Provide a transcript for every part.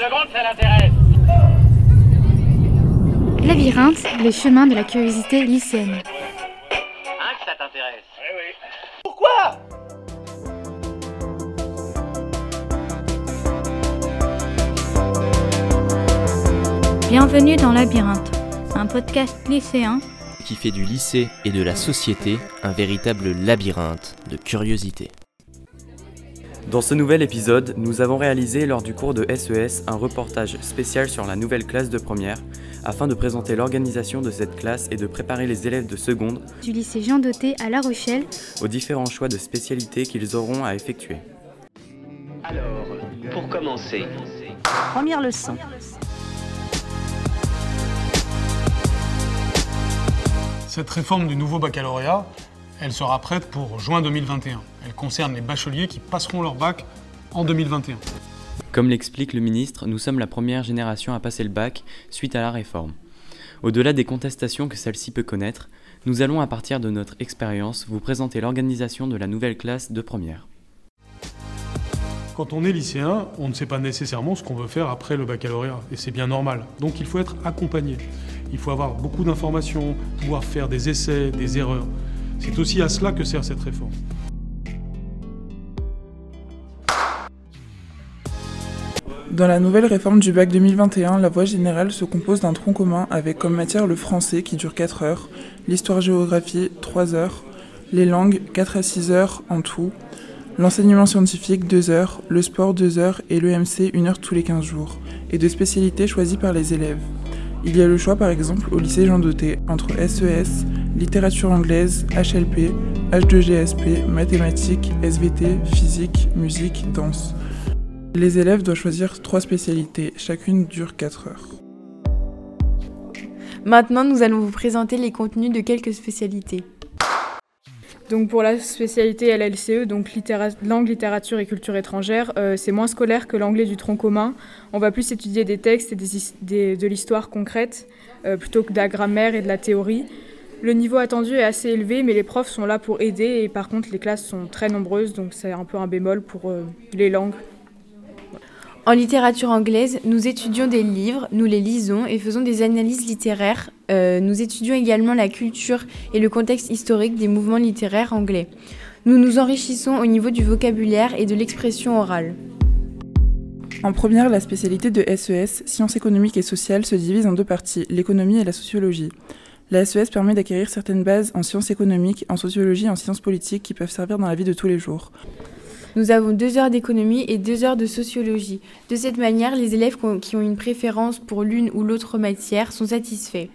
secondes, ça l'intéresse. Labyrinthe, les chemins de la curiosité lycéenne. Hein, que ça t'intéresse Eh oui. Pourquoi? Bienvenue dans Labyrinthe, un podcast lycéen qui fait du lycée et de la société un véritable labyrinthe de curiosité. Dans ce nouvel épisode, nous avons réalisé lors du cours de SES un reportage spécial sur la nouvelle classe de première afin de présenter l'organisation de cette classe et de préparer les élèves de seconde du lycée Jean Doté à La Rochelle aux différents choix de spécialités qu'ils auront à effectuer. Alors, pour commencer, Première leçon. Cette réforme du nouveau baccalauréat, elle sera prête pour juin 2021. Elle concerne les bacheliers qui passeront leur bac en 2021. Comme l'explique le ministre, nous sommes la première génération à passer le bac suite à la réforme. Au-delà des contestations que celle-ci peut connaître, nous allons à partir de notre expérience vous présenter l'organisation de la nouvelle classe de première. Quand on est lycéen, on ne sait pas nécessairement ce qu'on veut faire après le baccalauréat, et c'est bien normal. Donc il faut être accompagné. Il faut avoir beaucoup d'informations, pouvoir faire des essais, des erreurs. C'est aussi à cela que sert cette réforme. Dans la nouvelle réforme du bac 2021, la voie générale se compose d'un tronc commun avec comme matière le français qui dure 4 heures, l'histoire-géographie 3 heures, les langues 4 à 6 heures en tout, l'enseignement scientifique 2 heures, le sport 2 heures et l'EMC 1 heure tous les 15 jours, et de spécialités choisies par les élèves. Il y a le choix par exemple au lycée Jean Doté entre SES, littérature anglaise, HLP, H2GSP, mathématiques, SVT, physique, musique, danse. Les élèves doivent choisir trois spécialités, chacune dure 4 heures. Maintenant, nous allons vous présenter les contenus de quelques spécialités. Donc pour la spécialité LLCE, donc littéra- langue, littérature et culture étrangère, euh, c'est moins scolaire que l'anglais du tronc commun. On va plus étudier des textes et des- de l'histoire concrète euh, plutôt que de la grammaire et de la théorie. Le niveau attendu est assez élevé, mais les profs sont là pour aider et par contre les classes sont très nombreuses, donc c'est un peu un bémol pour euh, les langues. En littérature anglaise, nous étudions des livres, nous les lisons et faisons des analyses littéraires. Euh, nous étudions également la culture et le contexte historique des mouvements littéraires anglais. Nous nous enrichissons au niveau du vocabulaire et de l'expression orale. En première, la spécialité de SES, sciences économiques et sociales, se divise en deux parties, l'économie et la sociologie. La SES permet d'acquérir certaines bases en sciences économiques, en sociologie et en sciences politiques qui peuvent servir dans la vie de tous les jours. Nous avons deux heures d'économie et deux heures de sociologie. De cette manière, les élèves qui ont- une préférence pour l'une ou l'autre matière sont satisfaits.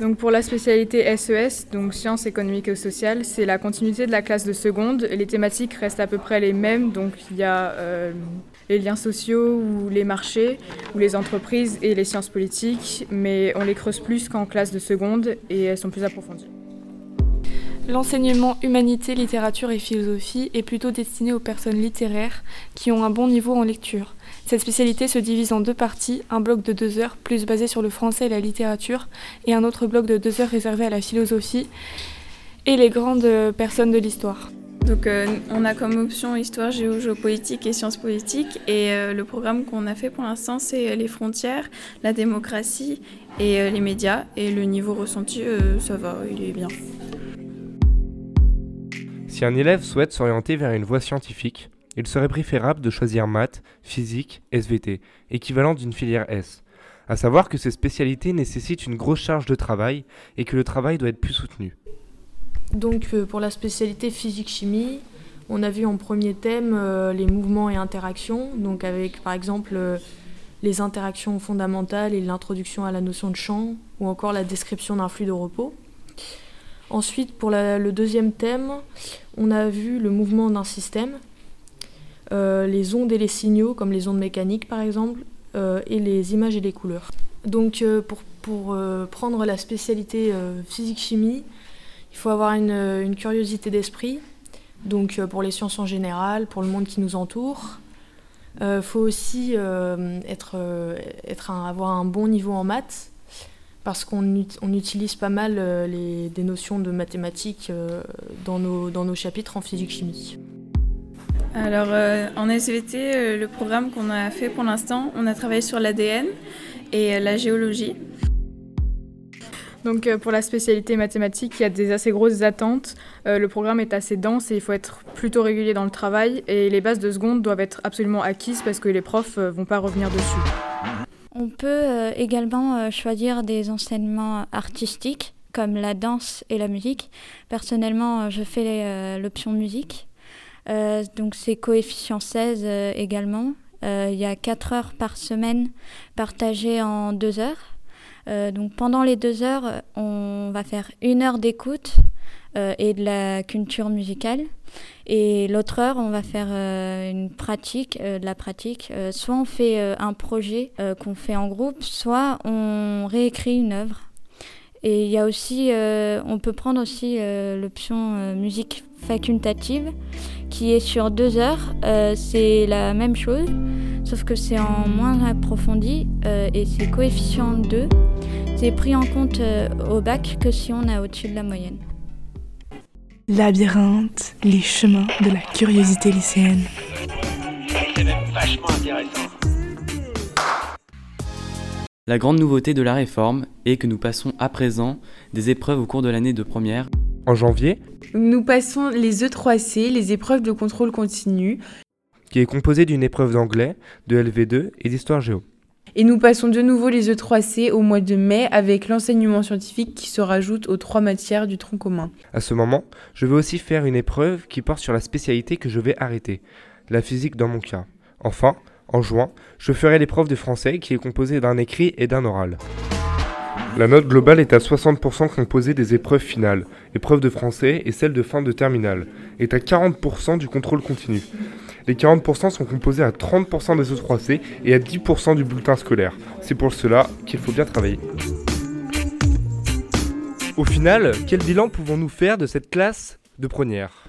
Donc pour la spécialité SES, donc sciences économiques et sociales, c'est la continuité de la classe de seconde. Les thématiques restent à peu près les mêmes, donc il y a euh, les liens sociaux ou les marchés ou les entreprises et les sciences politiques, mais on les creuse plus qu'en classe de seconde et elles sont plus approfondies. L'enseignement humanité, littérature et philosophie est plutôt destiné aux personnes littéraires qui ont un bon niveau en lecture. Cette spécialité se divise en deux parties, un bloc de deux heures plus basé sur le français et la littérature, et un autre bloc de deux heures réservé à la philosophie et les grandes personnes de l'histoire. Donc euh, on a comme option histoire, géo, géopolitique et sciences politiques. Et euh, le programme qu'on a fait pour l'instant, c'est euh, les frontières, la démocratie et les médias. Et le niveau ressenti, ça va, il est bien. Si un élève souhaite s'orienter vers une voie scientifique, il serait préférable de choisir maths, physique, SVT, équivalent d'une filière S. À savoir que ces spécialités nécessitent une grosse charge de travail et que le travail doit être plus soutenu. Donc euh, pour la spécialité physique-chimie, on a vu en premier thème euh, les mouvements et interactions, donc avec par exemple euh, les interactions fondamentales et l'introduction à la notion de champ, ou encore la description d'un flux de repos. Ensuite, pour le deuxième thème, on a vu le mouvement d'un système, les ondes et les signaux, comme les ondes mécaniques par exemple, et les images et les couleurs. Donc pour, prendre la spécialité physique-chimie, il faut avoir une, une curiosité d'esprit, donc euh, pour les sciences en général, pour le monde qui nous entoure. Il faut aussi euh, euh, être un- avoir un bon niveau en maths, parce qu'on ut- on utilise pas mal euh, des notions de mathématiques euh, dans, nos, chapitres en physique-chimie. Alors euh, en SVT, euh, le programme qu'on a fait pour l'instant, on a travaillé sur l'ADN et euh, la géologie. Donc pour la spécialité mathématiques, il y a des assez grosses attentes. le programme est assez dense et il faut être plutôt régulier dans le travail. Et les bases de seconde doivent être absolument acquises parce que les profs ne vont pas revenir dessus. On peut également choisir des enseignements artistiques comme la danse et la musique. Personnellement, je fais l'option musique. Euh, donc c'est coefficient 16 euh, également. Euh, il y a 4 heures par semaine partagées en 2 heures. Donc pendant les 2 heures, on va faire une heure d'écoute et de la culture musicale. Et l'autre heure, on va faire une pratique, de la pratique. soit on fait un projet qu'on fait en groupe, soit on réécrit une œuvre. Et il y a aussi, on peut prendre aussi l'option musique facultative qui est sur deux heures. Euh, c'est la même chose, sauf que c'est en moins approfondi euh, et c'est coefficient 2. C'est pris en compte euh, au bac que si on est au-dessus de la moyenne. Labyrinthe, les chemins de la curiosité lycéenne. C'est même vachement intéressant. La grande nouveauté de la réforme est que nous passons à présent des épreuves au cours de l'année de première. En janvier, nous passons les E3C, les épreuves de contrôle continu, qui est composée d'une épreuve d'anglais, de LV2 et d'histoire géo. Et nous passons de nouveau les E3C au mois de mai avec l'enseignement scientifique qui se rajoute aux trois matières du tronc commun. À ce moment, je vais aussi faire une épreuve qui porte sur la spécialité que je vais arrêter, la physique dans mon cas. Enfin, en juin, je ferai l'épreuve de français qui est composée d'un écrit et d'un oral. La note globale est à 60% composée des épreuves finales, épreuve de français et celle de fin de terminale, est à 40% du contrôle continu. Les 40% sont composés à 30% des E3C et à 10% du bulletin scolaire. C'est pour cela qu'il faut bien travailler. Au final, quel bilan pouvons-nous faire de cette classe de première?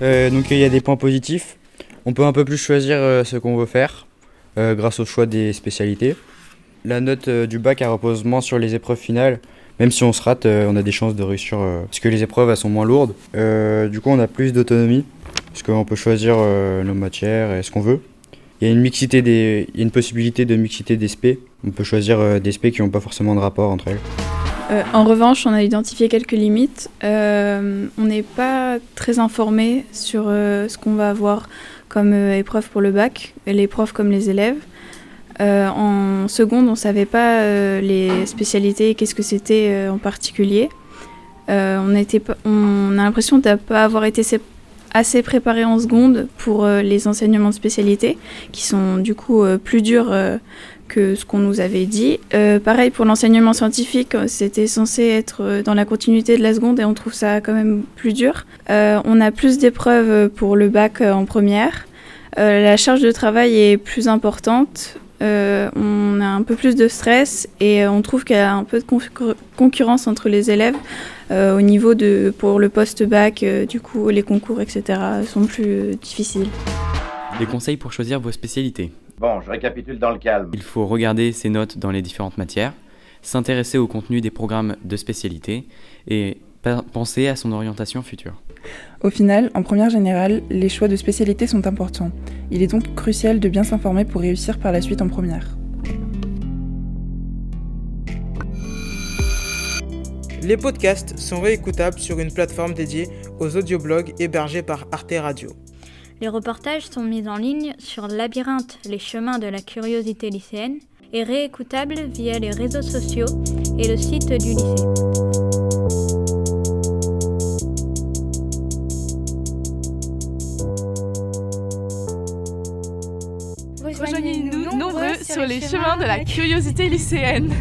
Euh, Donc il y a des points positifs. On peut un peu plus choisir euh, ce qu'on veut faire euh, grâce au choix des spécialités la note euh, du bac elle repose moins sur les épreuves finales. Même si on se rate, euh, on a des chances de réussir euh, parce que les épreuves sont moins lourdes. du coup, on a plus d'autonomie parce qu'on peut choisir nos matières et ce qu'on veut. Il y a une mixité il y a une possibilité de mixité des SP. On peut choisir des SP qui n'ont pas forcément de rapport entre elles. en revanche, on a identifié quelques limites. on n'est pas très informé sur ce qu'on va avoir comme épreuve pour le bac, les profs comme les élèves. Euh, en seconde, on ne savait pas euh, les spécialités, qu'est-ce que c'était euh, en particulier. on, a on, a l'impression de ne pas avoir été assez préparé en seconde pour les enseignements de spécialité, qui sont du coup plus durs que ce qu'on nous avait dit. pareil pour l'enseignement scientifique, c'était censé être dans la continuité de la seconde et on trouve ça quand même plus dur. on a plus d'épreuves pour le bac en première. la charge de travail est plus importante. Euh, on a un peu plus de stress et euh, on trouve qu'il y a un peu de concurrence entre les élèves euh, au niveau de pour le post-bac, du coup les concours, etc. sont plus difficiles. Des conseils pour choisir vos spécialités. Bon, je récapitule dans le calme. Il faut regarder ses notes dans les différentes matières, s'intéresser au contenu des programmes de spécialité et penser à son orientation future. Au final, en première générale, les choix de spécialité sont importants. Il est donc crucial de bien s'informer pour réussir par la suite en première. Les podcasts sont réécoutables sur une plateforme dédiée aux audioblogs hébergés par Arte Radio. Les reportages sont mis en ligne sur Labyrinthe, les chemins de la curiosité lycéenne, et réécoutables via les réseaux sociaux et le site du lycée. Sur les chemins de la curiosité lycéenne.